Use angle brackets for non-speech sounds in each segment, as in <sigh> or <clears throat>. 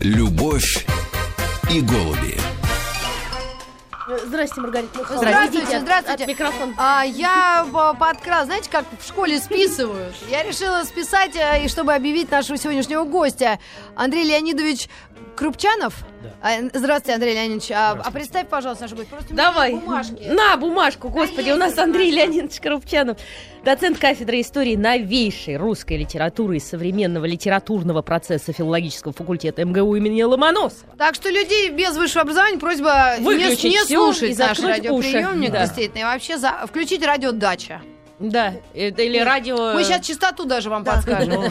Любовь и голуби. Маргарита Михайловна. Здравствуйте, Идите от- здравствуйте. от микрофона. А, я по- подкрас, знаете, как в школе списывают? Я решила списать, э, и чтобы объявить нашего сегодняшнего гостя. Андрей Леонидович Крупчанов. А, Здравствуйте, Андрей Леонидович. А, а представь, пожалуйста, наш гость. Просто Давай. бумажки. На бумажку, господи, у нас Андрей бумажка. Леонидович Коробчанов, доцент кафедры истории новейшей русской литературы и современного литературного процесса филологического факультета МГУ имени Ломоносова. Так что людей без высшего образования просьба не, Выключить не всё слушать наш радиоприемник, уши. Да. действительно, и вообще за, включить радио «Дача». Да, это или радио... Мы сейчас частоту даже вам Да. подскажем. Ну,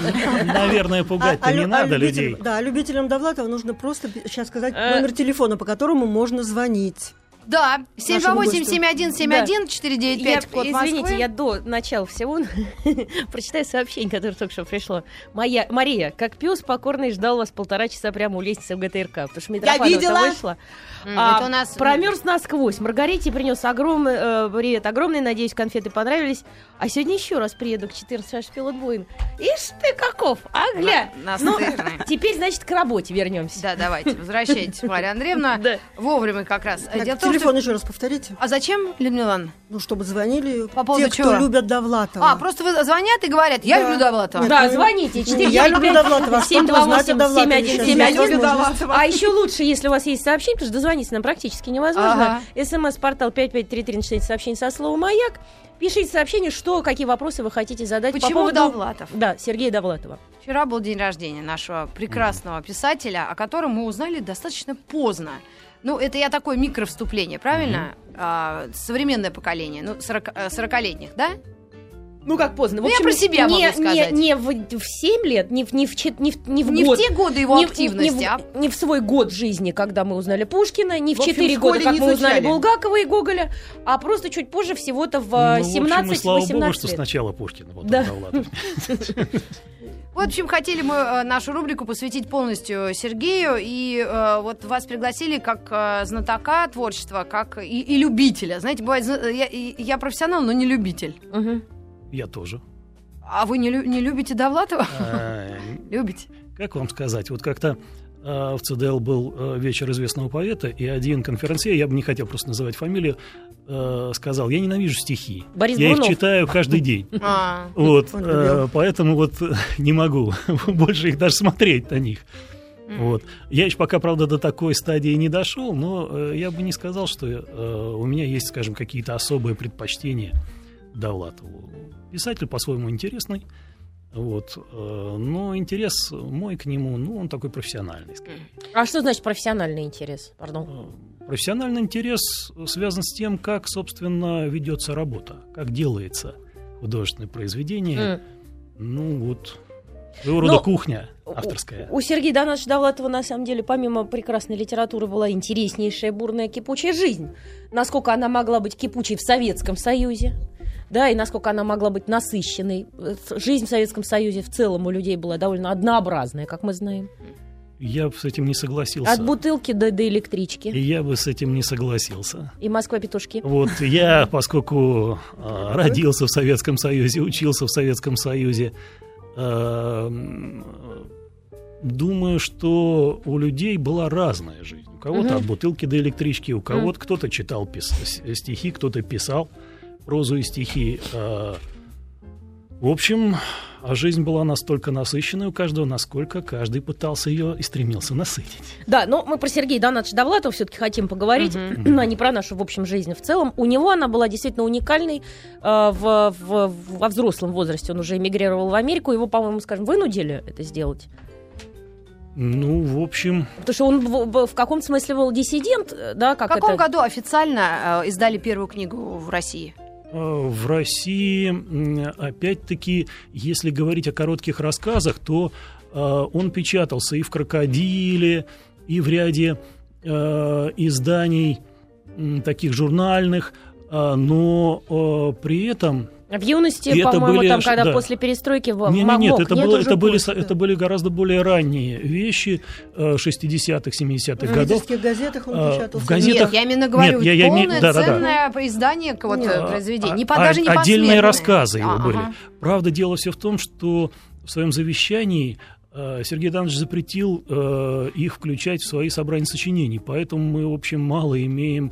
наверное, пугать-то А- а не а надо любителям- людей. Да, любителям Довлатова нужно просто сейчас сказать Э. номер телефона, по которому можно звонить. Да, Нашему гостю. 728-7171, 495, Я, код извините, я до начала всего <laughs> прочитаю сообщение, которое только что пришло. Моя, Мария, как пес покорный ждал вас полтора часа прямо у лестницы в ГТРК, потому что Митрофанова видела. вышла. М, А, это у нас- Промерз насквозь. Маргарите принес огромный э, привет, огромный, надеюсь, конфеты понравились. А сегодня еще раз приеду к 14 аж пилот Боинг. Ишь ты каков, а гля. На- Ну, <laughs> теперь, значит, к работе вернемся. Да, давайте, возвращайтесь, Марья Андреевна. <laughs> Вовремя как раз. Дело в том, телефон еще раз повторите. А зачем, Людмила Ивановна? Ну, чтобы звонили По поводу те, кто чего? любят Довлатова. А, просто вы звонят и говорят, я Да. люблю Довлатова. Да, звоните. ну, я люблю Довлатова, а что вы знаете о Довлатове? Сейчас есть 498 возможность. А еще лучше, если у вас есть сообщение, потому что дозвониться нам практически невозможно. СМС-портал 5533 начинайте сообщение со словом «Маяк». Пишите сообщение, что, какие вопросы вы хотите задать по Почему поводу... Довлатов? Да, Сергея Довлатова. Вчера был день рождения нашего прекрасного писателя, о котором мы узнали достаточно поздно. Ну, это я такое микровступление, правильно? А, современное поколение, ну, 40, э, 40-летних, да? Ну, как поздно. В Ну, я общем, про себя не, могу сказать. Не, не в, в 7 лет, не в, не в, не в, не в Не год. в те годы его не, активности, не, в, а не в свой год жизни, когда мы узнали Пушкина, не в В общем, 4 в года, как не мы узнали. Булгакова и Гоголя, а просто чуть позже, всего-то в Ну, э, в общем, и 17-18 слава богу, что лет. сначала Пушкин, потом Да. Довлатов. <laughs> Вот, в общем, хотели мы э, нашу рубрику посвятить полностью Сергею, и э, вот вас пригласили как э, знатока творчества, как и, и любителя. Знаете, бывает, я, я профессионал, но не любитель. Мгм. Я тоже. А вы не, не любите Довлатова? А, <laughs> Любите. Как вам сказать, вот как-то в ЦДЛ был э, вечер известного поэта, и один конференсье, я бы не хотел просто называть фамилию, э, сказал, я ненавижу стихи. Борис я Брунов. их читаю каждый день. <laughs> А, Вот, э, поэтому вот не могу <laughs> больше их даже смотреть на них. Вот. Я еще пока, правда, до такой стадии не дошел, но э, я бы не сказал, что э, у меня есть, скажем, какие-то особые предпочтения Довлатову. Писатель по-своему интересный, вот, э, но интерес мой к нему, ну, он такой профессиональный. А что значит профессиональный интерес? Пардон. Э, Профессиональный интерес связан с тем, как, собственно, ведется работа, как делается художественное произведение. М. Ну, вот, своего рода Но- кухня авторская. У Сергея Донатовича Довлатова, на самом деле, помимо прекрасной литературы, была интереснейшая, бурная, кипучая жизнь. Насколько она могла быть кипучей в Советском Союзе, да, и насколько она могла быть насыщенной. Э, Жизнь в Советском Союзе в целом у людей была довольно однообразная, как мы знаем. Я бы с этим не согласился. От бутылки до, до электрички. И я бы с этим не согласился. И Москва-петушки. Вот я, поскольку э, родился в Советском Союзе, учился в Советском Союзе, думаю, что у людей была разная жизнь. У кого-то от бутылки до электрички, у кого-то кто-то читал пис- стихи, кто-то писал прозу и стихи. В общем, а жизнь была настолько насыщенной у каждого, насколько каждый пытался ее и стремился насытить. Да, но мы про Сергея Донатовича Довлатова все-таки хотим поговорить, а не про нашу, в общем, жизнь в целом. У него она была действительно уникальной. э, в, в- во взрослом возрасте он уже эмигрировал в Америку. Его, по-моему, скажем, вынудили это сделать. Ну, в общем, Потому что он в, в- в каком-то смысле был диссидент, э, да, В как каком это... году официально э, издали первую книгу в России? Э, В России, опять-таки, если говорить о коротких рассказах, то э, он печатался и в «Крокодиле», и в ряде э, изданий таких журнальных, но при этом... В юности, И по-моему, были там, когда да. после перестройки в, Не, в не, нет, это, нет? было, это, были, да. это были гораздо более ранние вещи э, 60-х, 70-х В годов. питерских газетах он А, печатался. в газетах- Нет, я именно говорю, Нет, я- я полное да, да, да. ценное издание вот, Нет. э, произведения. Не, по- А- даже не Отдельные рассказы его А, были. ага. Правда, дело все в том, что в своем завещании э, э, Сергей Иванович запретил э, их включать в свои собрания сочинений, поэтому мы, в общем, мало имеем э,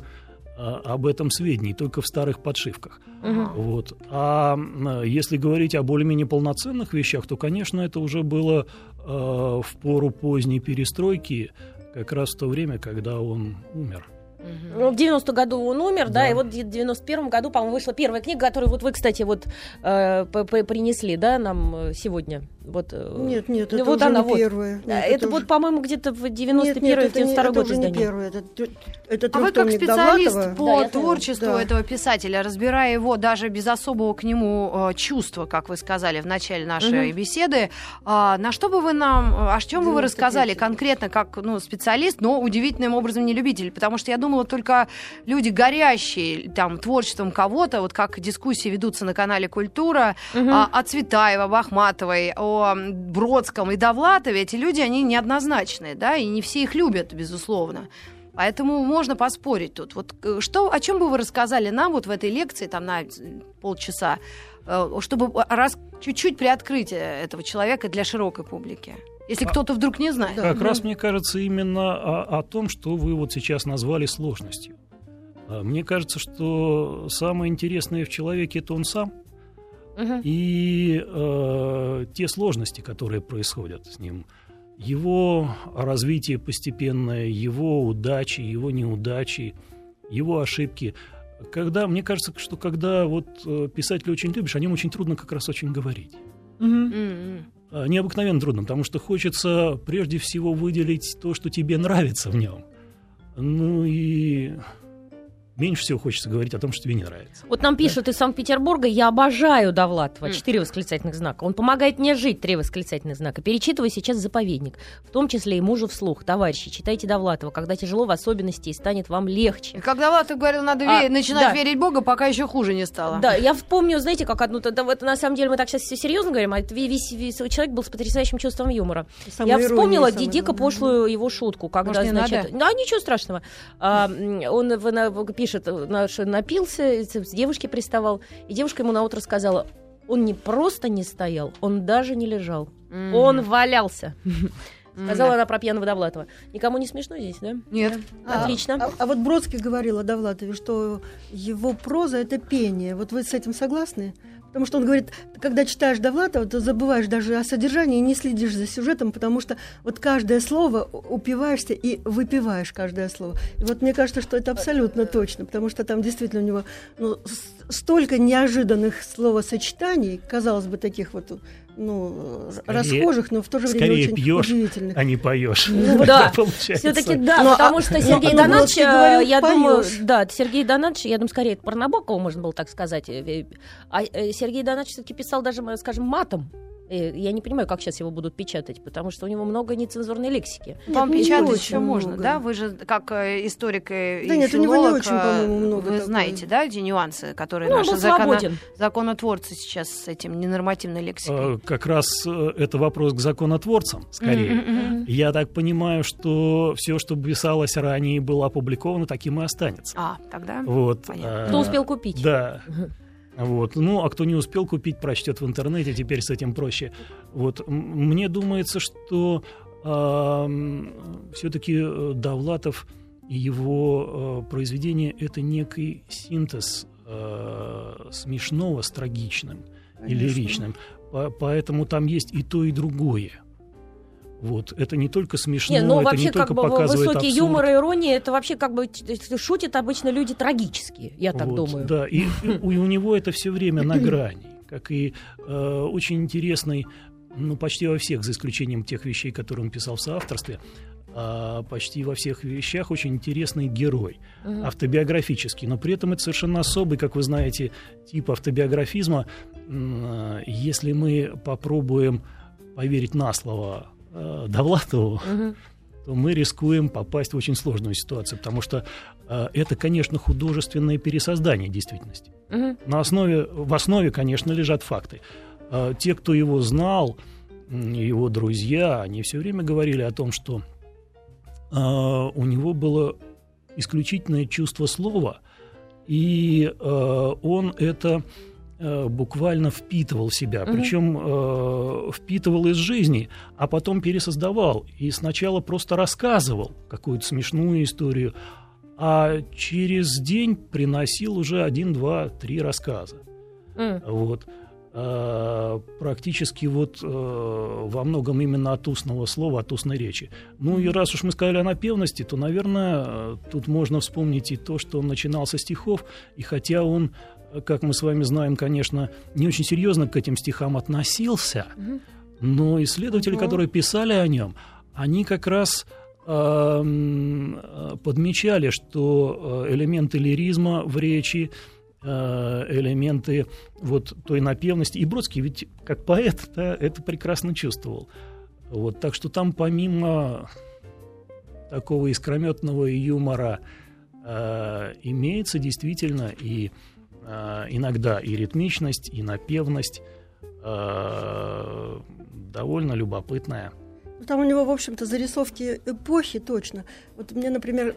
об этом сведений, только в старых подшивках. Мгм. Вот. А если говорить о более-менее полноценных вещах, то, конечно, это уже было э, в пору поздней перестройки, как раз в то время, когда он умер. Ну, в 90 году он умер, да. Да. и вот в 91 году, по-моему, вышла первая книга, которую вот вы, кстати, вот э, принесли, да, нам э, сегодня. Вот, э, Нет, нет, ну, это вот уже она, не вот. первая. Нет, это, уже- вот, по-моему, где-то в Нет, 91 нет, это, не, 92 это год уже не первое. Это, это А вы как специалист Довлатова. по Да, творчеству Да. этого писателя, разбирая его даже без особого к нему э, чувства, как вы сказали в начале нашей беседы, а, на что бы вы нам, э, о чем бы вы 93-й. рассказали конкретно как ну, специалист, но удивительным образом не любитель? Потому что я думала, только люди горящие там творчеством кого-то, вот как дискуссии ведутся на канале «Культура», Мгм. а, о Цветаева, об Ахматовой, о Бродском и Довлатове, эти люди, они неоднозначные, да, и не все их любят, безусловно. Поэтому можно поспорить тут. Вот э, что, о чем бы вы рассказали нам вот в этой лекции, там на э, полчаса, э, чтобы раз чуть-чуть приоткрыть этого человека для широкой публики? Если А- кто-то вдруг не знает. Как раз мне кажется именно о, о том, что вы вот сейчас назвали сложностью. А, Мне кажется, что самое интересное в человеке это он сам Мгм. и э, те сложности, которые происходят с ним, его развитие постепенное, его удачи, его неудачи, его ошибки. Когда мне кажется, что когда вот э, писателя очень любишь, о нем очень трудно как раз очень говорить. Мгм. А, необыкновенно трудно, потому что хочется прежде всего выделить то, что тебе нравится в нем. Ну и меньше всего хочется говорить о том, что тебе не нравится. Вот нам пишут из Санкт-Петербурга, я обожаю Довлатова, четыре восклицательных знака. Он помогает мне жить, три восклицательных знака. Перечитываю сейчас «Заповедник», в том числе и мужу вслух. Товарищи, читайте Довлатова, когда тяжело в особенности и станет вам И легче. когда Влатов говорил, надо А, ве- начинать да. верить Бога, пока еще хуже не стало. Да, я помню, знаете, как одну... Это, это на самом деле мы так сейчас все серьезно говорим, а весь, весь человек был с потрясающим чувством юмора. Самоирония я вспомнила самая ди- дико пошлую его шутку, когда, Может, значит... надо? Да, ничего страшного. А, он в- на- в- пишет, э, на- что напился, с девушке приставал, и девушка ему на утро сказала, он не просто не стоял, он даже не лежал. М. Он валялся. Сказала да. она про пьяного Довлатова. Никому не смешно здесь, да? Нет. А- Отлично. А, а вот Бродский говорил о Довлатове, что его проза это пение. Вот вы с этим согласны? Потому что он говорит, когда читаешь Довлатова, то забываешь даже о содержании и не следишь за сюжетом, потому что вот каждое слово упиваешься и выпиваешь каждое слово. И вот мне кажется, что это абсолютно точно, потому что там действительно у него ну, столько неожиданных словосочетаний, казалось бы, таких вот ну, Скорее- расхожих, но в то же время скорее очень пьешь, удивительных. А не поешь. Ну да. Получается. Все-таки да, Ну, а- потому что Сергей ну, Донатович, Бродский говорил, э, я «Поешь». думаю, да, Сергей Донатович, я думаю, скорее это про Набокова можно было так сказать. э, э, А Сергей Донатович все-таки писал даже, скажем, матом. Я не понимаю, как сейчас его будут печатать, потому что у него много нецензурной лексики. Вам Нет, не печатать еще можно, много. да? Вы же как э, историк и Да нет, у него не филолог, очень, э, по-моему, много Вы такого. знаете, да, эти нюансы, которые Ну, наши закона- законотворцы сейчас с этим ненормативной лексикой? Э, Как раз это вопрос к законотворцам, скорее. Мгм. Я так понимаю, что все, что писалось ранее и было опубликовано, таким и останется. А, тогда? Вот. Понятно. Кто успел купить? Да. Вот. Ну, а кто не успел купить, прочтет в интернете, теперь с этим проще. Вот. Мне думается, что все-таки Довлатов и его э, произведение — это некий синтез э, смешного с трагичным и Конечно. лиричным. По- Поэтому там есть и то, и другое. Вот. Это не только смешно, Не, ну это вообще не только как бы показывает высокий абсурд. юмор и ирония, это вообще как бы шутят обычно люди трагические, я так Вот, думаю. Да, и у, у него это все время на <clears throat> грани, как и э, очень интересный, ну, почти во всех, за исключением тех вещей, которые он писал в соавторстве, а почти во всех вещах очень интересный герой, автобиографический, но при этом это совершенно особый, как вы знаете, тип автобиографизма. Э, Если мы попробуем поверить на слово э, Довлатову, Мгм. то мы рискуем попасть в очень сложную ситуацию, потому что э, это, конечно, художественное пересоздание действительности. Мгм. На основе, в основе, конечно, лежат факты. Э, те, кто его знал, его друзья, они все время говорили о том, что э, у него было исключительное чувство слова, и э, он это буквально впитывал себя, причем э, впитывал из жизни, а потом пересоздавал. И сначала просто рассказывал какую-то смешную историю, а через день приносил уже один, два, три рассказа. М. Вот. А, Практически вот э, во многом именно от устного слова, от устной речи. Ну и раз уж мы сказали о напевности, то, наверное, э, тут можно вспомнить и то, что он начинал со стихов, и хотя он, э, как мы с вами знаем, конечно, не очень серьезно к этим стихам относился, но исследователи, Мгм. которые писали о нем, они как раз эм, э, подмечали, что э, элементы лиризма в речи, э, элементы вот той напевности. И Бродский ведь как поэт да, это прекрасно чувствовал. Вот, так что там помимо такого искрометного юмора э, имеется действительно и иногда и ритмичность, и напевность э, довольно любопытная. Там у него, в общем-то, зарисовки эпохи точно. Вот мне, например,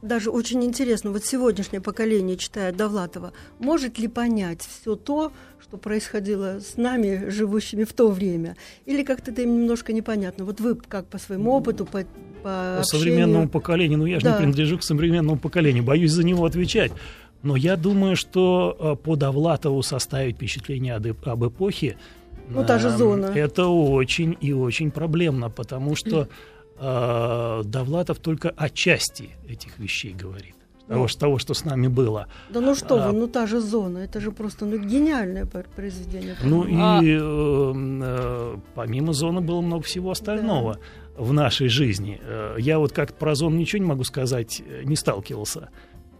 даже очень интересно, вот сегодняшнее поколение, читая Довлатова, может ли понять все то, что происходило с нами, живущими в то время? Или как-то это им немножко непонятно? Вот вы как по своему опыту, по, по По современному поколению, ну я же Да. не принадлежу к современному поколению, боюсь за него отвечать. Но я думаю, что э, по Довлатову составить впечатление об, эп- об эпохе Ну, та же эм, зона. это очень и очень проблемно, потому что э, Довлатов только о части этих вещей говорит. Того, Ну. что- того, что с нами было. Да ну что А. вы, ну та же зона, это же просто ну, гениальное пр- произведение. Ну и А- э, э, помимо зоны было много всего остального в нашей жизни. Э, Я вот как про зону ничего не могу сказать, не сталкивался.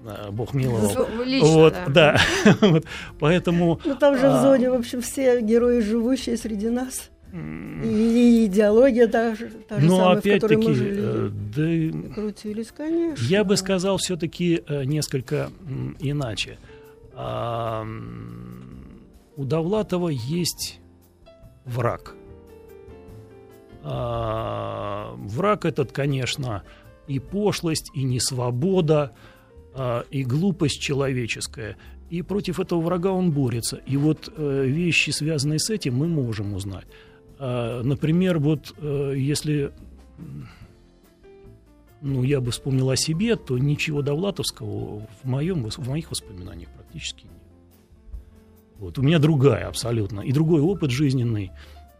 Э, Бог миловал. Лично, вот, да. да. <laughs> Вот, Поэтому Ну там же А. в зоне, в общем, все герои, живущие среди нас. И, идеология та же, та же но самая, в которой мы опять-таки, жили. э, да, Крутились, конечно. я бы сказал все-таки несколько м, иначе. А, У Довлатова есть враг. А, Враг этот, конечно, и пошлость, и несвобода, а, и глупость человеческая. И против этого врага он борется. И вот э, вещи, связанные с этим, мы можем узнать. А, Например, вот э, если ну, я бы вспомнил о себе, то ничего Довлатовского в, моем, в моих воспоминаниях практически нет. Вот, у меня другая абсолютно, и другой опыт жизненный.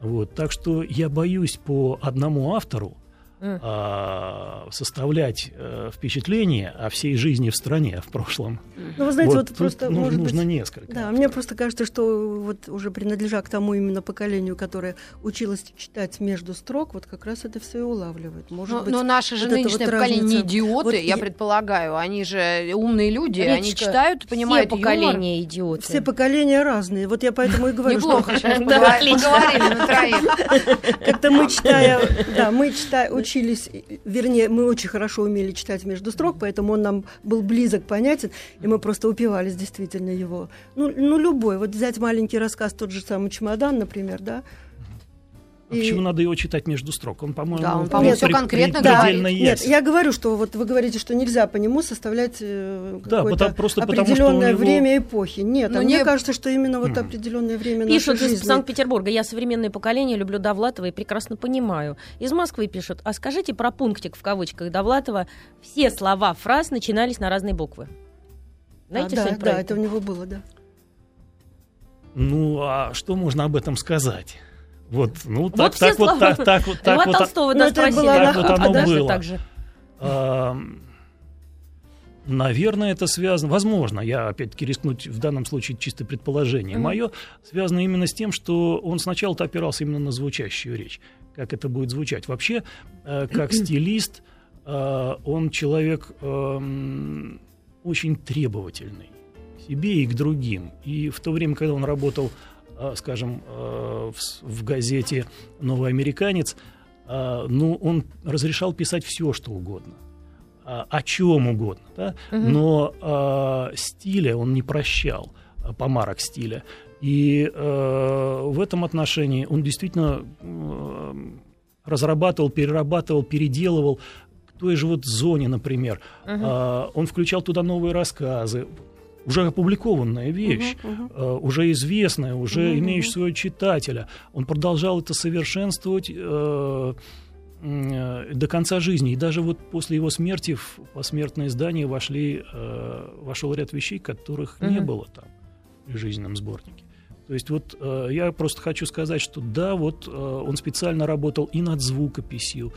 Вот, так что я боюсь по одному автору А, составлять э, впечатление о всей жизни в стране в прошлом. Ну, вы знаете, вот, тут просто, ну- может нужно быть... несколько. Да, мне просто кажется, что вот уже принадлежа к тому именно поколению, которое училось читать между строк, вот как раз это все и улавливает. Может Но, быть, но наше же вот нынешнее вот поколение не разница. идиоты, Вот я я- предполагаю. Они же умные люди, они Риточка, читают, понимают Все юмор. поколения идиоты. все поколения разные. Вот я поэтому и говорю, что Неплохо отлично. <laughs> поговорили на троих. как-то мы читая, да, мы читая, учились, вернее, мы очень хорошо умели читать между строк, поэтому он нам был близок, понятен, и мы просто упивались действительно его. Ну, ну любой, вот взять маленький рассказ, тот же самый «Чемодан», например, да, А почему надо его читать между строк? Он, по-моему, Да, он, по-моему, всё при- конкретно при- предельно Нет, я говорю, что вот вы говорите, что нельзя по нему составлять э, Да, потому- просто потому, что у определенное него- время эпохи. Нет, Ну, а мне не- кажется, что именно вот определенное время Пишут нашей из жизни. Санкт-Петербурга. Я современное поколение, люблю Довлатова и прекрасно понимаю. Из Москвы пишут. А скажите про пунктик в кавычках Довлатова. Все слова фраз начинались на разные буквы. Знаете а, да, да, это у него было, да. Ну, а что можно об этом сказать? Вот, ну, Вот так, так, вот, так, так, вот, так вот, Толстого, Ну, да, это спросили. Так вот оно было. так же. а, Наверное, это связано, возможно, я опять-таки рискнуть в данном случае чисто предположение. Мгм. Мое связано именно с тем, что он сначала-то опирался именно на звучащую речь, как это будет звучать. Вообще, э, как <clears throat> стилист, э, он человек эм, очень требовательный к себе и к другим. И в то время, когда он работал, скажем, э, в, газете «Новый американец», э, ну, он разрешал писать все, что угодно о чем угодно, да? Мгм. но стиля он не прощал, помарок стиля. И э, в этом отношении он действительно э, разрабатывал, перерабатывал, переделывал той же вот зоне, например. Мгм. А, он включал туда новые рассказы. Уже опубликованная вещь, мгм. э, уже известная, уже Мгм, имеющая своего читателя. Он продолжал это совершенствовать э, э, до конца жизни. И даже вот после его смерти в посмертное издание вошли, э, вошел ряд вещей, которых не Мгм. было там при жизненном сборнике. То есть вот э, я просто хочу сказать, что да, вот э, он специально работал и над звукописью,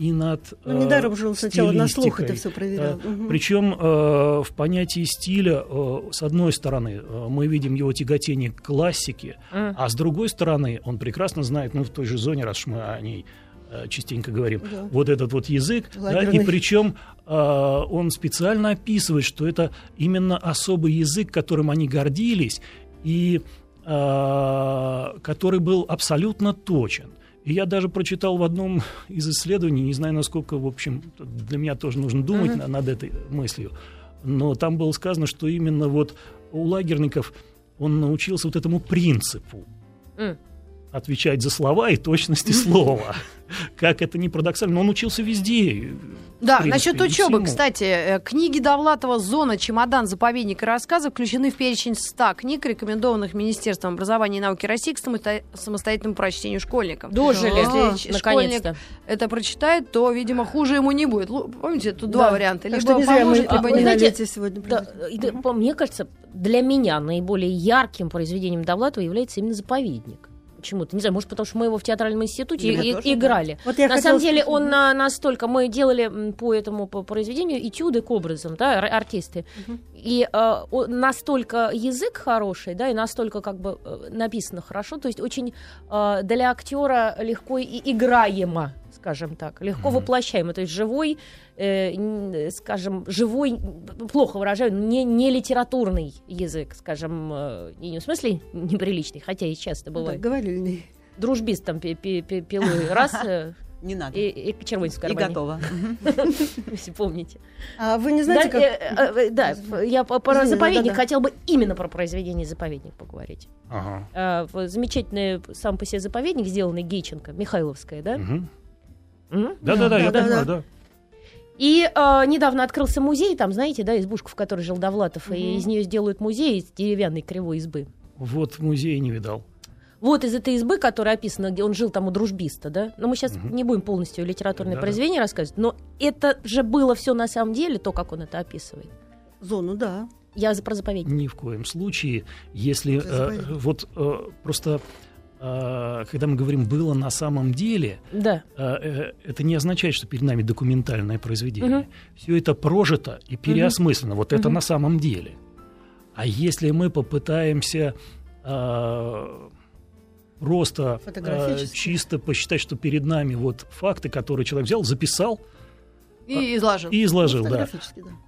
и над Ну, э, недаром же он сначала на слух это все проверял. Да. Мгм. Причем э, в понятии стиля, э, с одной стороны, э, мы видим его тяготение к классике, М. а с другой стороны, он прекрасно знает, ну, в той же зоне, раз уж мы о ней э, частенько говорим, Да. вот этот вот язык, да, и причем э, он специально описывает, что это именно особый язык, которым они гордились, и э, который был абсолютно точен. И я даже прочитал в одном из исследований, не знаю, насколько, в общем, для меня тоже нужно думать на- над этой мыслью, но там было сказано, что именно вот у лагерников он научился вот этому принципу М. отвечать за слова и точности слова. <laughs> Как это не парадоксально, но он учился везде. Да, принципе, насчет учебы, всему. кстати, э, книги Довлатова «Зона», «Чемодан», «Заповедник» и рассказы включены в перечень 100 книг, рекомендованных Министерством образования и науки России к самосто- самостоятельному прочтению школьникам. Дожили, Если наконец-то. школьник это прочитает, то, видимо, хуже ему не будет. Помните, тут два Да. варианта. Либо поможет, а, либо вы не. сегодня. Мне кажется, для меня наиболее ярким произведением Довлатова является именно «Заповедник». Почему-то, не знаю, может, потому что мы его в театральном институте и- тоже, играли. Вот на самом деле спросить. он на- настолько мы делали по этому по произведению этюды к образам, да, ар- артисты, и э, настолько язык хороший, да, и настолько как бы э, написано хорошо, то есть очень э, для актера легко и играемо, скажем так, легко воплощаемо, то есть живой, э, н- скажем, живой, плохо выражаю, не, не литературный язык, скажем, э, не в смысле неприличный, хотя и часто бывает. говорили. не. Дружбист там пи- пи- пи- пилой раз э, <laughs> Не надо. и, и червонец в И кармане. готово. <laughs> Если помните. А вы не знаете, да, как... э, э, да, я по- про заповедник хотел бы именно про произведение заповедник поговорить. Ага. А, замечательный сам по себе заповедник, сделанный Гейченко, Михайловская, да? Да-да-да, я понимаю, да. И а, недавно открылся музей, там, знаете, да, избушка, в которой жил Довлатов, и Мгм. из нее сделают музей из деревянной кривой избы. Вот в музее не видал. Вот из этой избы, которая описана, где он жил там у дружбиста, да? Но мы сейчас Мгм. не будем полностью литературное Да-да. произведение рассказывать, но это же было все на самом деле, то, как он это описывает. Зону, да. Я за про заповедник. Ни в коем случае, если э, вот э, просто э, когда мы говорим было на самом деле, Да. э, э, это не означает, что перед нами документальное произведение. Мгм. Все это прожито и переосмыслено. Вот это Мгм. на самом деле. А если мы попытаемся э, просто э, чисто посчитать, что перед нами вот факты, которые человек взял, записал И изложил. и изложил, да, да.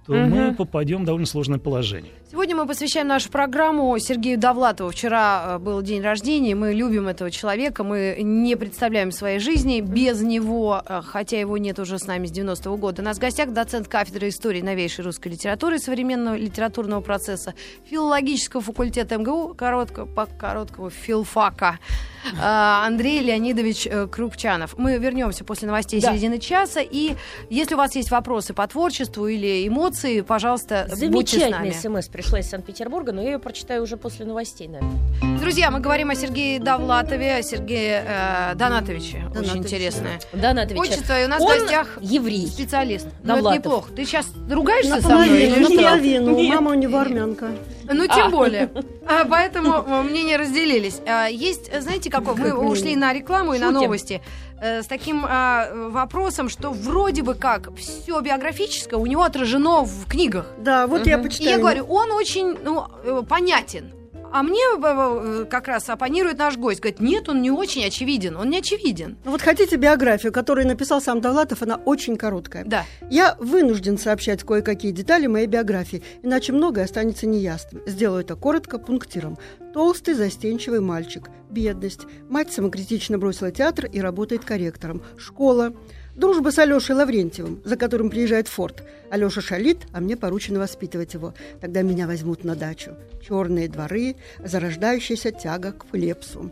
то Мгм. мы попадем в довольно сложное положение. Сегодня мы посвящаем нашу программу Сергею Довлатову. Вчера э, был день рождения, мы любим этого человека, мы не представляем своей жизни без него, э, хотя его нет уже с нами с 90-го года. У нас в гостях доцент кафедры истории новейшей русской литературы и современного литературного процесса филологического факультета МГУ, коротко, по короткому филфака, Андрей Леонидович э, Крупчанов. Мы вернемся после новостей Да. середины часа, и если у вас есть вопросы по творчеству или эмоции, пожалуйста, будьте с нами. Замечательная смс пришла из Санкт-Петербурга, но я ее прочитаю уже после новостей, наверное. Друзья, мы говорим о Сергее Довлатове, о Сергее э, Донатовиче. Очень Донатовиче, интересное. Наталья Отчество, и у нас в Он гостях еврей. специалист. Ну, это неплохо. Ты сейчас ругаешься со мной? Наполовину, или что? наполовину. Нет. Мама у него армянка. Ну, тем А. более. <laughs> А, поэтому э, мнения разделились. А, Есть, знаете, какой? Мы ушли на рекламу и на новости э, с таким а, э, вопросом, что вроде бы как все биографическое у него отражено в книгах. Да, вот я Мгм. И я говорю, он очень ну, э, понятен. А мне э, э, как раз оппонирует наш гость. Говорит, нет, он не очень очевиден. Он не очевиден. Ну вот хотите биографию, которую написал сам Довлатов, она очень короткая. Да. Я вынужден сообщать кое-какие детали моей биографии, иначе многое останется неясным. Сделаю это коротко, пунктиром. Толстый, застенчивый мальчик. Бедность. Мать самокритично бросила театр и работает корректором. Школа. Дружба с Алешей Лаврентьевым, за которым приезжает Форд. Алеша шалит, а мне поручено воспитывать его. Тогда меня возьмут на дачу. Черные дворы, зарождающаяся тяга к Флепсу.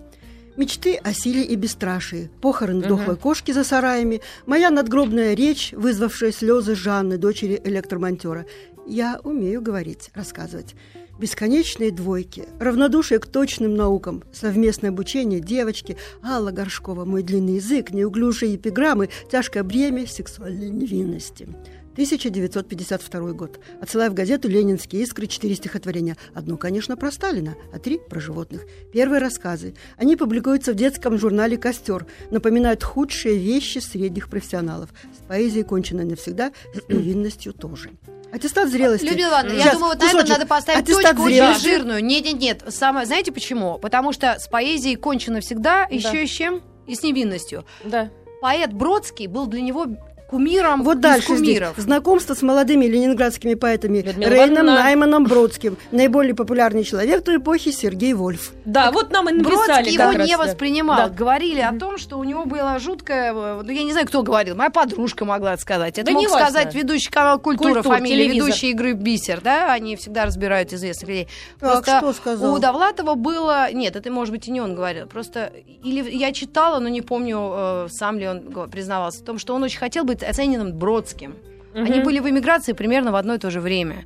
Мечты о силе и бесстрашии, похороны дохлой кошки за сараями, моя надгробная речь, вызвавшая слезы Жанны, дочери электромонтера. Я умею говорить, рассказывать. Бесконечные двойки, равнодушие к точным наукам, совместное обучение девочки, Алла Горшкова, мой длинный язык, неуклюжие эпиграммы, тяжкое бремя сексуальной невинности. 1952 год. Отсылаю в газету «Ленинские искры» четыре стихотворения. Одно, конечно, про Сталина, а три – про животных. Первые рассказы. Они публикуются в детском журнале «Костер». Напоминают худшие вещи средних профессионалов. С поэзией кончено навсегда, с невинностью тоже. Аттестат зрелости. Людмила Ивановна, я Сейчас, думаю, вот на этом надо поставить Аттестат точку очень зрелости. жирную. Нет, нет, нет. Самое, знаете почему? Потому что с поэзией кончено всегда, еще и с чем? И с невинностью. Да. Поэт Бродский был для него кумиром Вот из дальше здесь. кумиров. Знакомство с молодыми ленинградскими поэтами Людмила Рейном Ивановна. Найманом Бродским. Наиболее популярный человек той эпохи Сергей Вольф. Да, вот нам и написали Бродский его раз, не да. воспринимал. Да. Говорили о том, что у него была жуткая... э, Ну, я не знаю, кто говорил. Моя подружка могла это сказать. Это Да мог сказать ведущий канал «Культура», Культура, фамилия, телевизор. ведущий игры «Бисер». Да, они всегда разбирают известных людей. Так, что сказал? у Довлатова было... Нет, это, может быть, и не он говорил. Просто... Или я читала, но не помню, э, сам ли он признавался в том, что он очень хотел быть оцененным Бродским. Они Мгм. были в эмиграции примерно в одно и то же время.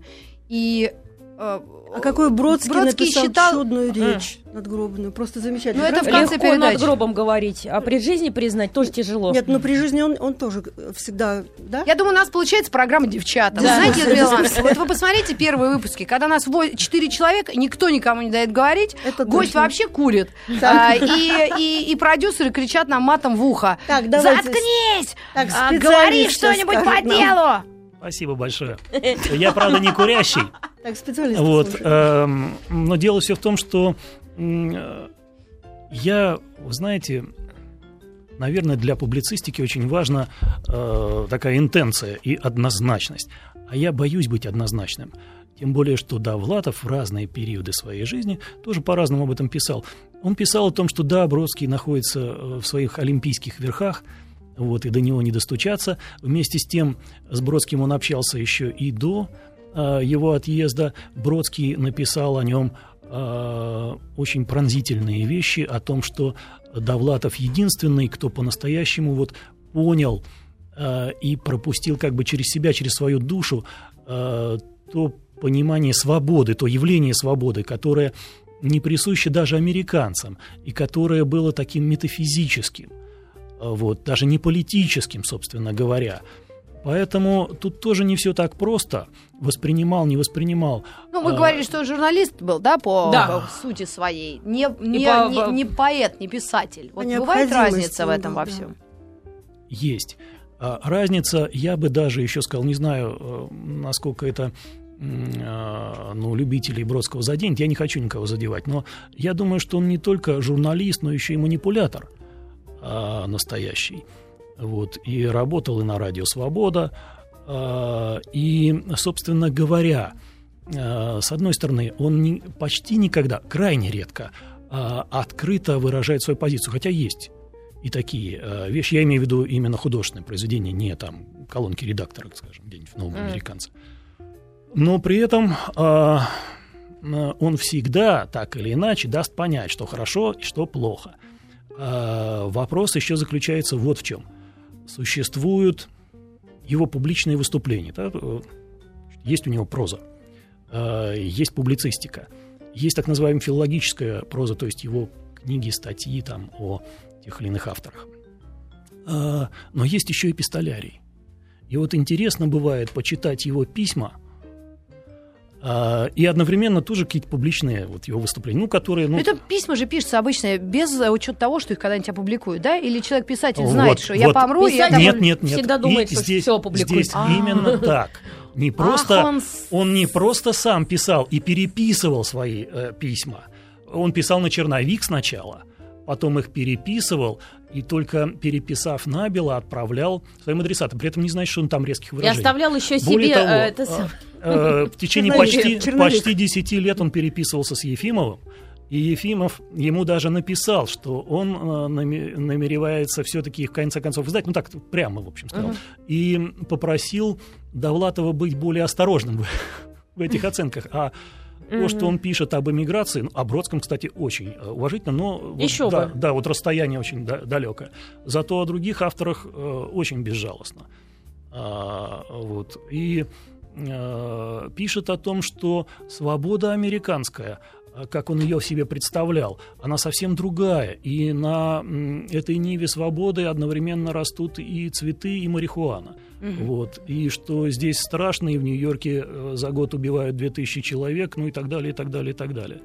И... э, А какой Бродский, Бродский написал считал- чудную речь надгробную. Просто замечательно. Ну, это в конце Легко передачи. над гробом говорить, а при жизни признать тоже тяжело. Нет, но при жизни он, он тоже э, всегда, да? Я думаю, у нас получается программа «Девчата». Вы Да. знаете, Людмила вот вы посмотрите первые выпуски, когда нас четыре человека, никто никому не дает говорить, Это гость точно. вообще курит. А, и, и- и продюсеры кричат нам матом в ухо. Так, давайте. Заткнись! Так, А, говори что-нибудь по нам. делу! Спасибо большое. Я, правда, не курящий. Так, специалист. Вот, слушает. эм, но дело все в том, что э, я, вы знаете, наверное, для публицистики очень важна э, такая интенция и однозначность. А я боюсь быть однозначным. Тем более, что Довлатов в разные периоды своей жизни тоже по-разному об этом писал. Он писал о том, что да, Бродский находится э, в своих олимпийских верхах, вот, и до него не достучаться. Вместе с тем, с Бродским он общался еще и до его отъезда. Бродский написал о нем э, очень пронзительные вещи о том, что Довлатов единственный, кто по-настоящему вот понял э, и пропустил как бы через себя, через свою душу э, то понимание свободы, то явление свободы, которое не присуще даже американцам и которое было таким метафизическим, э, вот, даже не политическим, собственно говоря. Поэтому тут тоже не все так просто. Воспринимал, не воспринимал. Ну, вы А, говорили, что он журналист был, да, по, Да. сути своей. Не, не, по- не- не поэт, не писатель. Вот бывает разница в этом был, во да. всем? есть. А разница, я бы даже еще сказал, не знаю, э, насколько это э, ну, любителей Бродского заденет, я не хочу никого задевать, но я думаю, что он не только журналист, но еще и манипулятор а, настоящий. Вот, и работал и на радио «Свобода», а, и, собственно говоря, а, с одной стороны, он не- почти никогда, крайне редко, а, открыто выражает свою позицию, хотя есть и такие вещи. Я имею в виду именно художественное произведение, не там колонки редактора, скажем, где-нибудь в «Новом Мгм. американце». Но при этом он всегда, так или иначе, даст понять, что хорошо и что плохо. Вопрос еще заключается вот в чем. Существуют его публичные выступления. да, э, Есть у него проза, э, есть публицистика, есть так называемая филологическая проза, то есть его книги, статьи там, о тех или иных авторах. А, Но есть еще эпистолярий. И вот интересно бывает почитать его письма и одновременно тоже какие-то публичные вот его выступления, ну, которые... Ну, Это письма же пишутся обычно без э, учета того, что их когда-нибудь опубликуют, да? Или человек-писатель Вот, знает, что я вот. помру, и я Писатель- там- Нет, нет, нет. всегда думает, И что здесь, всё опубликует. Здесь А. именно так. Не просто Ах, он... он не просто сам писал и переписывал свои э, письма. Он писал на черновик сначала, потом их переписывал и только переписав набело отправлял своим адресатам. При этом не значит, что он там резких И выражений. оставлял еще Более себе того, э, это э, сам- э, в течение Черновик, почти, черновик. почти 10 лет он переписывался с Ефимовым, и Ефимов ему даже написал, что он э, наме- намеревается все-таки их в конце концов издать, ну так прямо, в общем, сказал, Мгм. и попросил Довлатова быть более осторожным в <laughs> этих оценках. А то, что он пишет об эмиграции, ну, о Бродском, кстати, очень э, уважительно, но вот, Еще да, бы. да, вот расстояние очень да- далекое. Зато о других авторах э, очень безжалостно. А, вот. И э, пишет о том, что свобода американская а, как он ее себе представлял, она совсем другая. И на этой ниве свободы одновременно растут и цветы, и марихуана. Угу. Вот. И что здесь страшно, и в Нью-Йорке э, за год убивают 2000 человек, ну и так далее, и так далее, и так далее.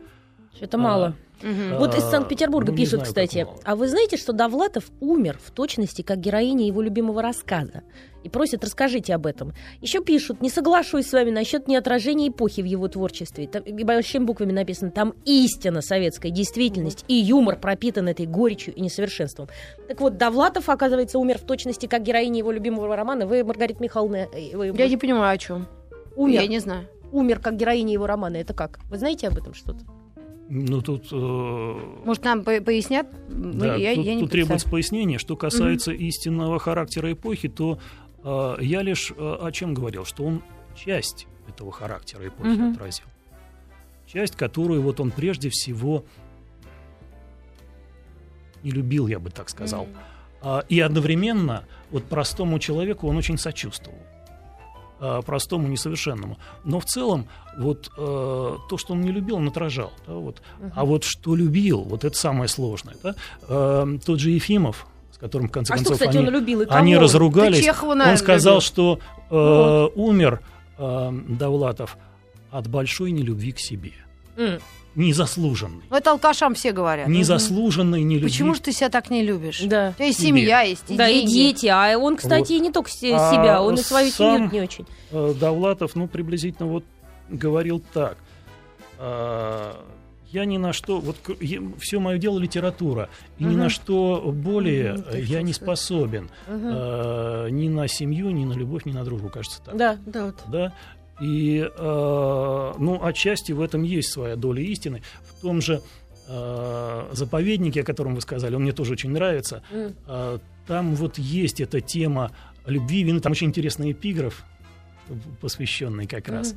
Это мало. Угу. Вот из Санкт-Петербурга ну, пишут, знаю, кстати. А вы знаете, что Довлатов умер в точности, как героиня его любимого рассказа? И просят, расскажите об этом. Еще пишут, не соглашусь с вами насчет неотражения эпохи в его творчестве. Там, и большими буквами написано, там истина советская действительность и юмор пропитан этой горечью и несовершенством. Так вот, Довлатов, оказывается, умер в точности, как героиня его любимого романа. Вы, Маргарита Михайловна... Э, вы, Я не понимаю, о чем. Умер. Я не знаю. Умер, как героиня его романа. Это как? Вы знаете об этом что-то? Ну, тут... Э... Может, нам пояснят? Да, я, тут, я не тут требуется пояснение. Что касается угу. истинного характера эпохи, то э, я лишь э, о чем говорил? Что он часть этого характера эпохи угу. отразил. Часть, которую вот он прежде всего не любил, я бы так сказал. Угу. И одновременно вот простому человеку он очень сочувствовал. Э, простому, несовершенному. Но в целом вот э, то, что он не любил, он отражал. Да, вот. угу. А вот что любил, вот это самое сложное. Да? Э, тот же Ефимов, с которым в конце а концов что, кстати, они, он любил, и они разругались. Чехова, он сказал, любил. что э, вот. умер э, Довлатов от большой нелюбви к себе. Mm незаслуженный. Это алкашам все говорят. Незаслуженный, не Почему же ты себя так не любишь? Да. У тебя есть семья, есть и Да, деньги. и дети. А он, кстати, вот. не только себя, а он и свою семью не очень. Э, Довлатов, ну, приблизительно вот говорил так. А, я ни на что, вот все мое дело литература, и угу. ни на что более угу, я не способен. Угу. А, ни на семью, ни на любовь, ни на дружбу, кажется так. Да, да. Вот. да? И, э, ну, отчасти в этом есть своя доля истины. В том же э, заповеднике, о котором вы сказали, он мне тоже очень нравится. Mm. Э, там вот есть эта тема любви, вины. Там очень интересный эпиграф, посвященный как mm. раз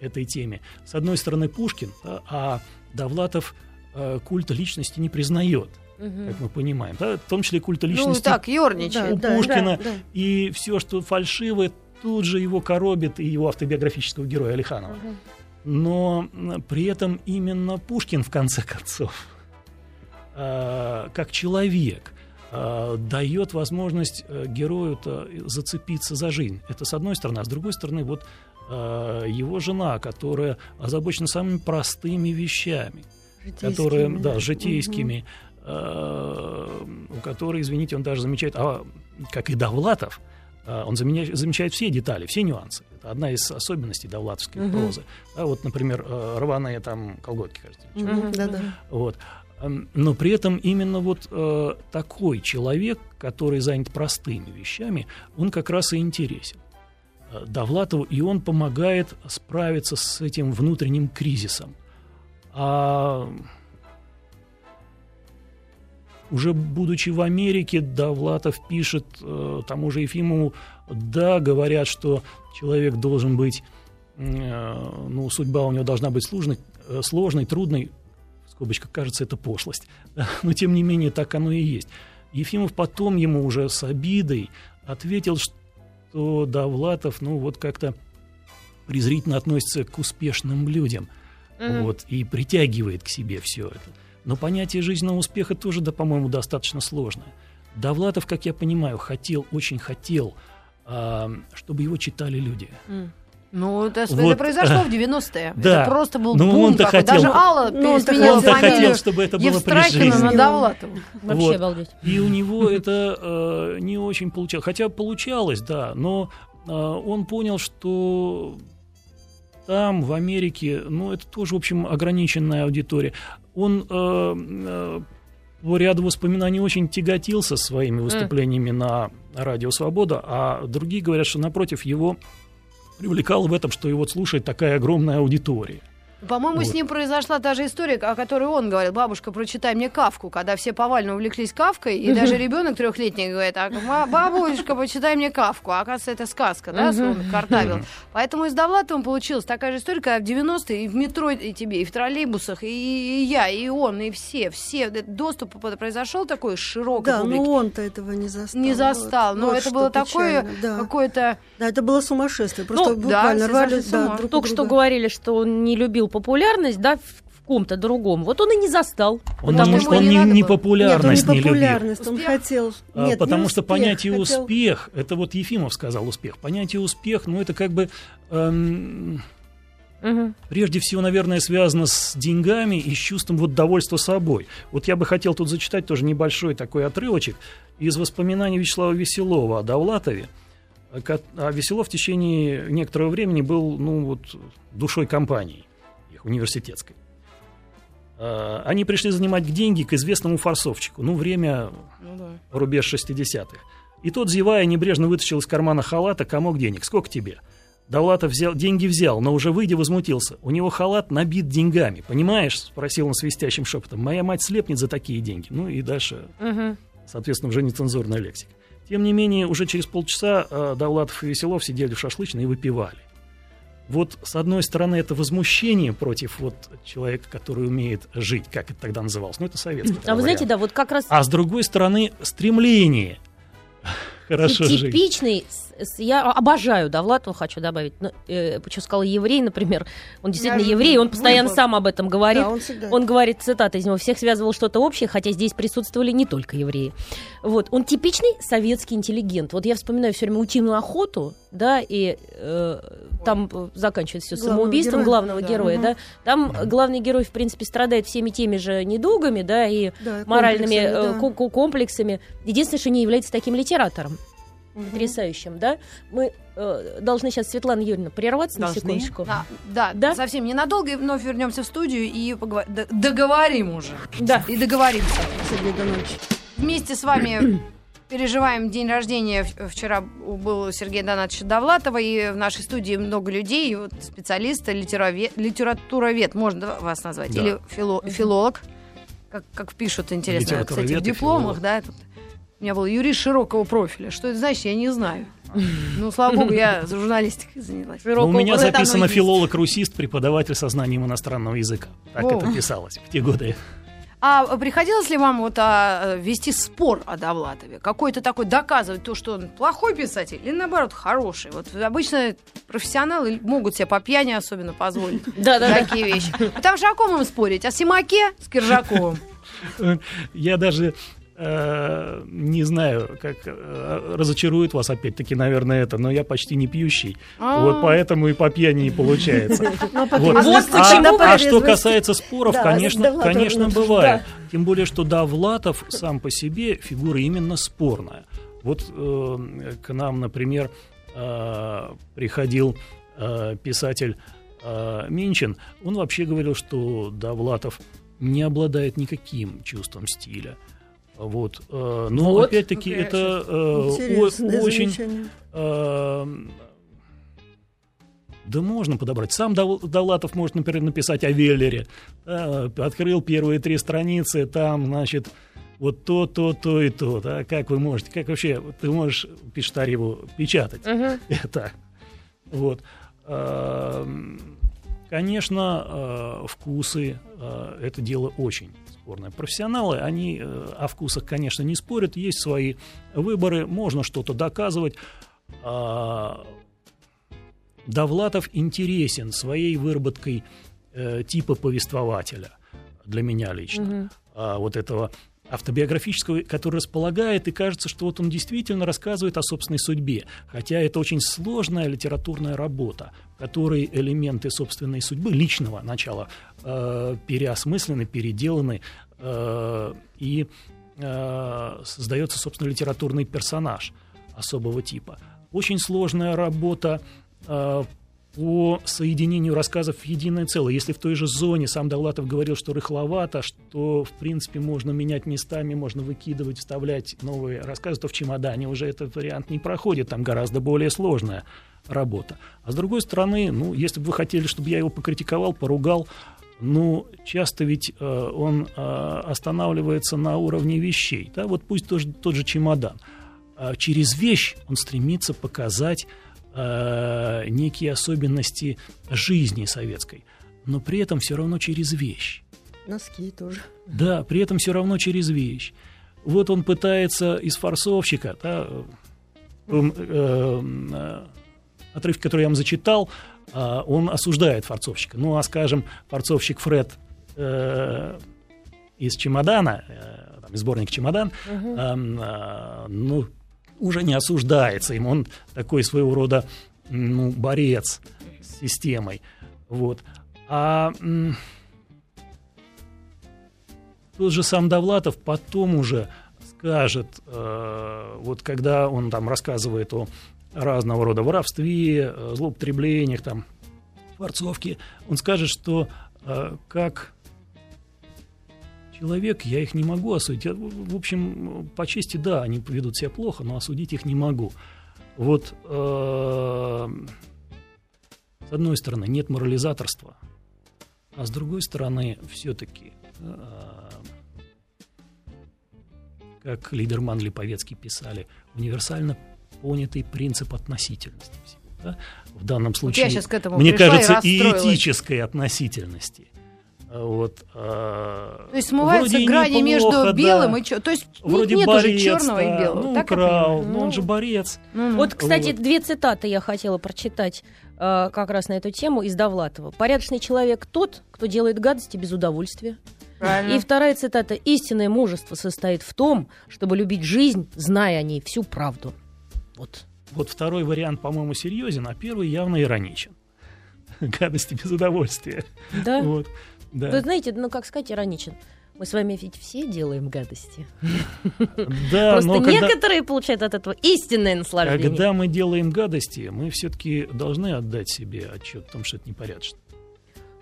этой теме. С одной стороны Пушкин, да, а Довлатов э, культа личности не признает. Угу. Как мы понимаем, да, в том числе культа ну, личности ну, так, ерничает. у да, Пушкина. Да, да. И все, что фальшивое, тут же его коробит и его автобиографического героя Алиханова. Угу. Но при этом именно Пушкин, в конце концов, э, как человек, э, дает возможность э, герою зацепиться за жизнь. Это с одной стороны. А с другой стороны, вот его жена, которая озабочена самыми простыми вещами, житейскими. которые, да, житейскими, угу. у которой, извините, он даже замечает, а как и Довлатов, а, он замечает все детали, все нюансы. Это одна из особенностей довлатовской угу. прозы. Да, вот, например, э, рваные там колготки, кажется. Угу, да, да. Вот. Но при этом именно вот э, такой человек, который занят простыми вещами, он как раз и интересен. Э, Довлатову, и он помогает справиться с этим внутренним кризисом. А уже будучи в Америке, Довлатов пишет э, тому же Ефимову, да, говорят, что человек должен быть, э, ну, судьба у него должна быть сложной, э, сложной трудной, в скобочках, кажется, это пошлость, <laughs> но тем не менее так оно и есть. Ефимов потом ему уже с обидой ответил, что Довлатов, ну, вот как-то презрительно относится к успешным людям, mm-hmm. вот, и притягивает к себе все это. Но понятие жизненного успеха тоже, да, по-моему, достаточно сложное. Довлатов, как я понимаю, хотел, очень хотел, а, чтобы его читали люди. Mm. Ну, это, вот. это произошло в 90-е. <laughs> Да. Это просто был ну, бум он такой. Хотел, Даже Алла ну, он он хотел, чтобы это было при жизни. на Довлатову. Вообще вот. обалдеть. И у него <laughs> это э, не очень получалось. Хотя получалось, да, но э, он понял, что там, в Америке, ну, это тоже, в общем, ограниченная аудитория он э, э, по ряду воспоминаний очень тяготился своими выступлениями mm. на радио «Свобода», а другие говорят, что, напротив, его привлекало в этом, что его слушает такая огромная аудитория. По-моему, Вот. с ним произошла та же история, о которой он говорил. Бабушка, прочитай мне Кавку, когда все повально увлеклись Кавкой, и даже ребенок трехлетний говорит, а, «Ма- бабушка, почитай мне Кавку. А оказывается, это сказка, да, он картавил. Поэтому и с Довлатовым получилась такая же история, когда в 90-е и в метро и тебе, и в троллейбусах, и, и я, и он, и все, все. Доступ произошел такой широкой Да, публике. но он-то этого не застал. Не Вот. застал. Но Вот это было такое да. какое-то... Да, это было сумасшествие. Просто Ну, буквально рвали да, друг Только что говорили, что он не любил популярность, да, в, ком-то другом. Вот он и не застал. Он, Потому не- что он не не, популярность Нет, он не не любил. популярность, он хотел... А, Нет, потому не что успех, понятие хотел- успех, это вот Ефимов сказал успех. Понятие успех, ну это как бы эм, Мгм. прежде всего, наверное, связано с деньгами и с чувством вот довольства собой. Вот я бы хотел тут зачитать тоже небольшой такой отрывочек из воспоминаний Вячеслава Веселова о Довлатове. А А Веселов в течение некоторого времени был, ну вот, душой компании их университетской. А, Они пришли занимать деньги к известному форсовчику. Ну, время Ну да. рубеж 60-х. И тот, зевая, небрежно вытащил из кармана халата комок денег. Сколько тебе? Довлатов взял, деньги взял, но уже выйдя возмутился. У него халат набит деньгами, понимаешь? Спросил он свистящим шепотом. Моя мать слепнет за такие деньги. Ну и дальше, Мгм. соответственно, уже нецензурная лексика. Тем не менее, уже через полчаса э, Довлатов и Веселов сидели в шашлычной и выпивали. Вот, с одной стороны, это возмущение против вот человека, который умеет жить, как это тогда называлось. Ну, это советский. А вы знаете, да, вот как раз А с другой стороны, стремление хорошо жить. типичный, с- с- я обожаю Довлатова, хочу добавить. Ну, э, почему сказала еврей, например, он действительно Я еврей, он постоянно выбор. сам об этом говорит. Да, он всегда. Он говорит, цитата из него, всех связывал что-то общее, хотя здесь присутствовали не только евреи. Вот, он типичный советский интеллигент. Вот я вспоминаю все время утиную охоту, да, и э, там э, заканчивается все самоубийством героя. главного Да. героя, Мгм. да. Там главный герой, в принципе, страдает всеми теми же недугами, да, и Да, моральными комплексами, э, да. ко- ко- комплексами. Единственное, что не является таким литератором потрясающим, да. Мы э, должны сейчас, Светлана Юрьевна, прерваться на Должны. секундочку. А, да, Да? совсем ненадолго, и вновь вернемся в студию и поговор- д- договорим уже. Да. И договоримся. Сергей Донович. Вместе с вами <clears throat> переживаем день рождения. Вчера был у Сергея Донатовича Довлатова, и в нашей студии много людей, и вот специалисты, литеровед, литературовед, можно да, вас назвать, Да. или фило- филолог, как, как пишут, интересно, кстати, в дипломах, да, тут у меня был юрист широкого профиля. Что это значит, я не знаю. Ну, слава богу, я <laughs> журналистикой занялась. Но у меня записано филолог-русист, преподаватель со знанием иностранного языка. Так О. это писалось в те годы. А приходилось ли вам вот а, вести спор о Довлатове? Какой-то такой доказывать то, что он плохой писатель, или наоборот хороший? Вот обычно профессионалы могут себе по пьяни особенно позволить <laughs> такие вещи. Потому что о ком им спорить? О Симаке с Киржаковым? <laughs> Я даже не знаю, как э, разочарует вас опять-таки, наверное, это, но я почти не пьющий. А. Вот поэтому и по пьяни не получается. <laughs> Ну, А, а что трезвости. касается споров, конечно, конечно, бывает. Тем более, что Довлатов сам по себе фигура именно спорная. Вот э, к нам, например, э, приходил э, писатель э, Минчин. Он вообще говорил, что Довлатов не обладает никаким чувством стиля. Вот. э, Но Вот. опять-таки Какая это э, о- очень замечание. Эм, Да можно подобрать. Сам Довлатов может, например, написать о Веллере. Да, открыл первые три страницы, там, значит, вот то, то, то и то. Да? Как вы можете, как вообще ты можешь, пишет Арьеву, печатать Мгм. <laughs> это? Вот. Эм, Конечно, э, вкусы э, это дело очень спорное. Профессионалы, они э, о вкусах, конечно, не спорят, есть свои выборы, можно что-то доказывать. А, Довлатов интересен своей выработкой э, типа повествователя для меня лично. А, вот этого автобиографического, который располагает, и кажется, что вот он действительно рассказывает о собственной судьбе. Хотя это очень сложная литературная работа, в которой элементы собственной судьбы, личного начала, э, переосмыслены, переделаны, э, и э, создается, собственно, литературный персонаж особого типа. Очень сложная работа э, по соединению рассказов в единое целое. Если в той же зоне сам Довлатов говорил, что рыхловато, что, в принципе, можно менять местами, можно выкидывать, вставлять новые рассказы, то в чемодане уже этот вариант не проходит, там гораздо более сложная работа. А с другой стороны, ну, если бы вы хотели, чтобы я его покритиковал, поругал, ну, часто ведь э, он э, останавливается на уровне вещей. Да? Вот пусть тоже, тот же чемодан. Э, через вещь он стремится показать э, некие особенности жизни советской, но при этом все равно через вещь. Носки тоже. Да, при этом все равно через вещь. Вот он пытается из форсовщика, да, э, э, отрывки, который я вам зачитал, э, он осуждает форцовщика. Ну, а, скажем, форцовщик Фред э, из «Чемодана», э, там, из сборника «Чемодан», угу. э, э, ну, уже не осуждается им. Он такой своего рода ну, борец с системой. Вот. А тот же сам Довлатов потом уже скажет, э, вот когда он там рассказывает о разного рода воровстве, э, злоупотреблениях, там, форцовке, он скажет, что э, как человек я их не могу осудить. Я, в общем, по чести, да, они ведут себя плохо, но осудить их не могу. Вот э, с одной стороны нет морализаторства, а с другой стороны все-таки э, как Лидерман Липовецкий писали, универсально понятый принцип относительности всего. Да? В данном случае, вот я к этому мне кажется, и, и этической относительности. Вот, а, То есть смываются грани неплохо, между белым да. и черным. То есть вроде нет борец, уже черного да, и белого. Ну, так украл, ну, он же борец. Ну, вот, кстати, вот. две цитаты я хотела прочитать э, как раз на эту тему из Довлатова. «Порядочный человек тот, кто делает гадости без удовольствия». Правильно. И вторая цитата. «Истинное мужество состоит в том, чтобы любить жизнь, зная о ней всю правду». Вот. Вот второй вариант, по-моему, серьезен, а первый явно ироничен. <laughs> Гадости без удовольствия. Да? Вот. Да. Вы знаете, ну, как сказать, ироничен. Мы с вами ведь все делаем гадости. <laughs> Да, Просто но некоторые когда, получают от этого истинное наслаждение. Когда мы делаем гадости, мы все-таки должны отдать себе отчет о том, что это непорядочно.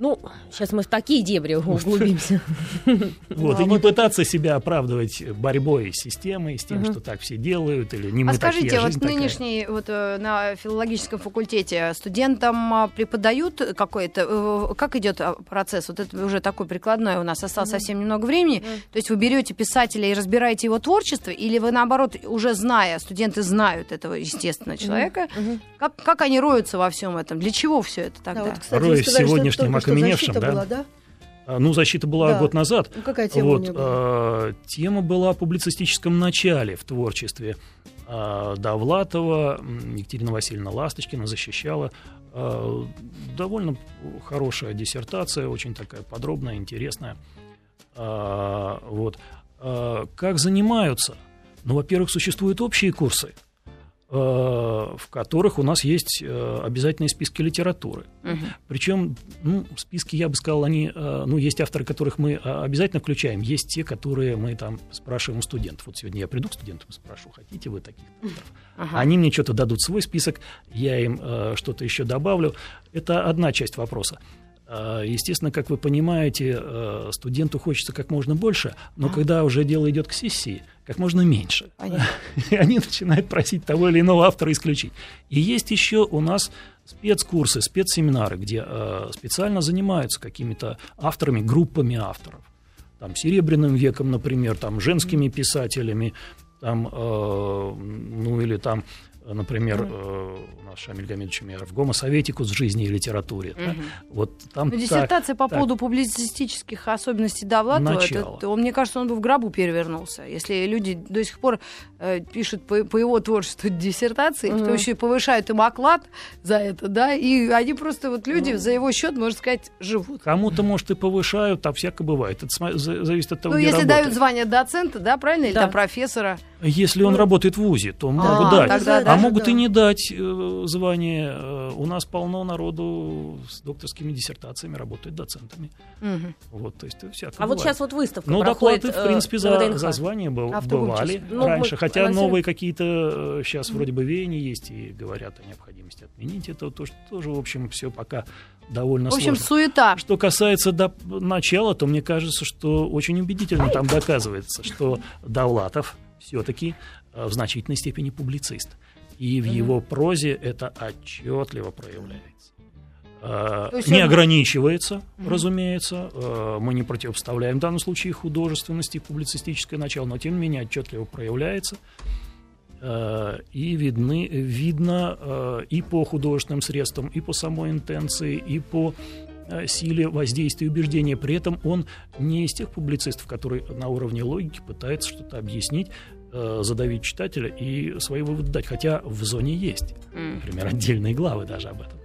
Ну, сейчас мы в такие дебри углубимся. <laughs> Вот, и не пытаться себя оправдывать борьбой с системой, с тем, что так все делают, или не мы А скажите, вот нынешний, вот э, на филологическом факультете студентам а, преподают какой-то, э, как идет а, процесс? Вот это уже такой прикладной у нас осталось совсем немного времени. То есть вы берете писателя и разбираете его творчество, или вы наоборот, уже зная, студенты знают этого, естественно, человека, как, как они роются во всем этом? Для чего все это тогда? Да, вот, кстати, Роясь в сегодняшнем окаменевшим, да? Была, да? А, ну, защита была да. год назад. Ну, какая тема вот, у нее была? А, тема была о публицистическом начале в творчестве. А, Довлатова, Екатерина Васильевна Ласточкина защищала а, довольно хорошая диссертация, очень такая подробная, интересная. А, вот. А, как занимаются? Ну, во-первых, существуют общие курсы – в которых у нас есть э, обязательные списки литературы. Угу. Причем, ну, списки, я бы сказал, они, э, ну, есть авторы, которых мы обязательно включаем, есть те, которые мы там спрашиваем у студентов. Вот сегодня я приду к студентам и спрошу, хотите вы таких авторов? Ага. Они мне что-то дадут свой список, я им что-то еще добавлю. Это одна часть вопроса. Естественно, как вы понимаете, студенту хочется как можно больше, но а. когда уже дело идет к сессии, как можно меньше. Понятно. <laughs> И они начинают просить того или иного автора исключить. И есть еще у нас спецкурсы, спецсеминары, где э, специально занимаются какими-то авторами, группами авторов. Там, Серебряным веком, например, там, женскими писателями, там, ну или там например, mm-hmm. у нас Шамиль Гамидович Умеров, «Гомо советикус в жизни и литературе». Mm-hmm. Да? Вот там Но ну, диссертация так, по так. поводу публицистических особенностей Довлатова, это, он, мне кажется, он бы в гробу перевернулся. Если люди до сих пор э, пишут по, по его творчеству <laughs> диссертации, mm-hmm. то еще и повышают им оклад за это, да, и они просто, вот люди mm-hmm. за его счет, можно сказать, живут. Кому-то, может, и повышают, а всяко бывает. Это зависит от того, Ну, если работает. дают звание доцента, да, правильно, или да. там профессора. Если он ну, работает в ВУЗе, то могут а, дать. Тогда, а могут да. и не дать э, звание. Э, у нас полно народу с докторскими диссертациями работает доцентами. Угу. Вот, то есть всякое А бывает. вот сейчас вот выставка Ну, проходит, доклады, в принципе, э, за, за звание был, бывали ну, раньше. Хотя анонсируем. новые какие-то сейчас вроде бы веяния есть и говорят о необходимости отменить это. То, что тоже, в общем, все пока довольно сложно. В общем, сложно. суета. Что касается до начала, то мне кажется, что очень убедительно там доказывается, что Довлатов все-таки в значительной степени публицист. И в его прозе это отчетливо проявляется. Э, есть Не он- ограничивается, разумеется. Э, Мы не противопоставляем в данном случае художественности и публицистическое начало, но тем не менее отчетливо проявляется. Э, И видны, видно э, и по художественным средствам, и по самой интенции, и по э, силе воздействия и убеждения. При этом он не из тех публицистов, которые на уровне логики пытаются что-то объяснить, э, задавить читателя и свои выводы дать. Хотя в зоне есть, например, отдельные главы даже об этом.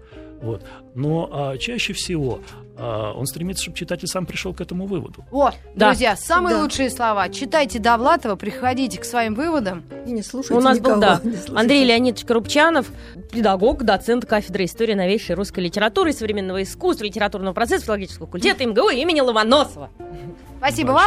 Вот. Но а, чаще всего а, он стремится, чтобы читатель сам пришел к этому выводу. О, Да. друзья, самые Да. лучшие слова. Читайте Довлатова, приходите к своим выводам. И не слушайте У нас был, никого, да, не слушайте. Андрей Леонидович Крупчанов, педагог, доцент кафедры истории новейшей русской литературы и современного искусства, литературного процесса, филологического факультета МГУ имени Ломоносова. Спасибо вам.